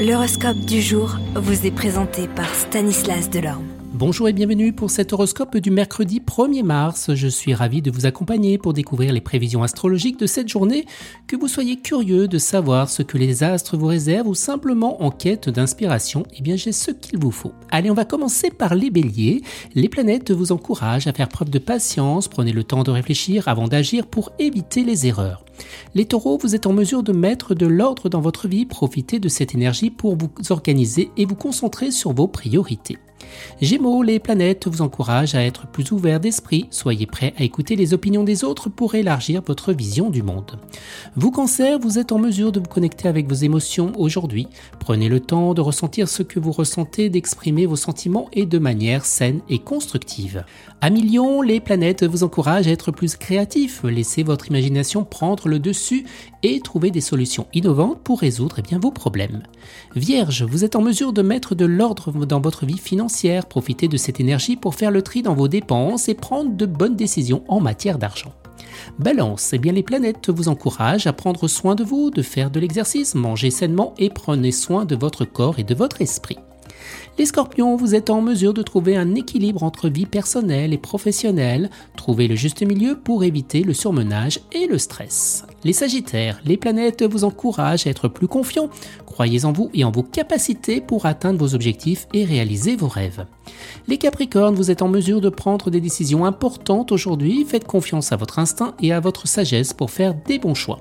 L'horoscope du jour vous est présenté par Stanislas Delorme. Bonjour et bienvenue pour cet horoscope du mercredi 1er mars. Je suis ravi de vous accompagner pour découvrir les prévisions astrologiques de cette journée, que vous soyez curieux de savoir ce que les astres vous réservent ou simplement en quête d'inspiration, eh bien j'ai ce qu'il vous faut. Allez, on va commencer par les béliers. Les planètes vous encouragent à faire preuve de patience, prenez le temps de réfléchir avant d'agir pour éviter les erreurs. Les taureaux, vous êtes en mesure de mettre de l'ordre dans votre vie, profitez de cette énergie pour vous organiser et vous concentrer sur vos priorités. Gémeaux, les planètes vous encouragent à être plus ouverts d'esprit, soyez prêts à écouter les opinions des autres pour élargir votre vision du monde. Vous cancer, vous êtes en mesure de vous connecter avec vos émotions aujourd'hui, prenez le temps de ressentir ce que vous ressentez, d'exprimer vos sentiments et de manière saine et constructive. À millions, les planètes vous encouragent à être plus créatifs, laissez votre imagination prendre le dessus et trouver des solutions innovantes pour résoudre eh bien, vos problèmes. Vierge, vous êtes en mesure de mettre de l'ordre dans votre vie financière profitez de cette énergie pour faire le tri dans vos dépenses et prendre de bonnes décisions en matière d'argent. Balance, eh bien les planètes vous encouragent à prendre soin de vous, de faire de l'exercice, manger sainement et prenez soin de votre corps et de votre esprit. Les scorpions, vous êtes en mesure de trouver un équilibre entre vie personnelle et professionnelle, trouvez le juste milieu pour éviter le surmenage et le stress. Les sagittaires, les planètes vous encouragent à être plus confiants, croyez en vous et en vos capacités pour atteindre vos objectifs et réaliser vos rêves. Les Capricornes, vous êtes en mesure de prendre des décisions importantes aujourd'hui, faites confiance à votre instinct et à votre sagesse pour faire des bons choix.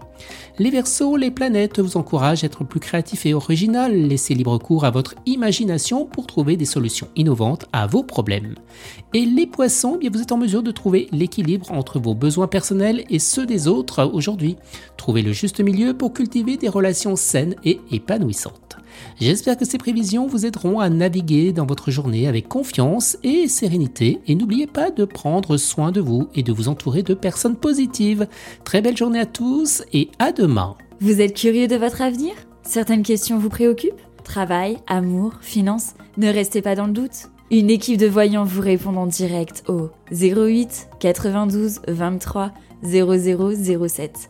Les Verseaux, les planètes vous encouragent à être plus créatif et original, laissez libre cours à votre imagination pour trouver des solutions innovantes à vos problèmes. Et les Poissons, bien vous êtes en mesure de trouver l'équilibre entre vos besoins personnels et ceux des autres aujourd'hui. Trouvez le juste milieu pour cultiver des relations saines et J'espère que ces prévisions vous aideront à naviguer dans votre journée avec confiance et sérénité et n'oubliez pas de prendre soin de vous et de vous entourer de personnes positives. Très belle journée à tous et à demain. Vous êtes curieux de votre avenir? Certaines questions vous préoccupent? Travail, amour, finances? Ne restez pas dans le doute. Une équipe de voyants vous répond en direct au 08 92 23 0007.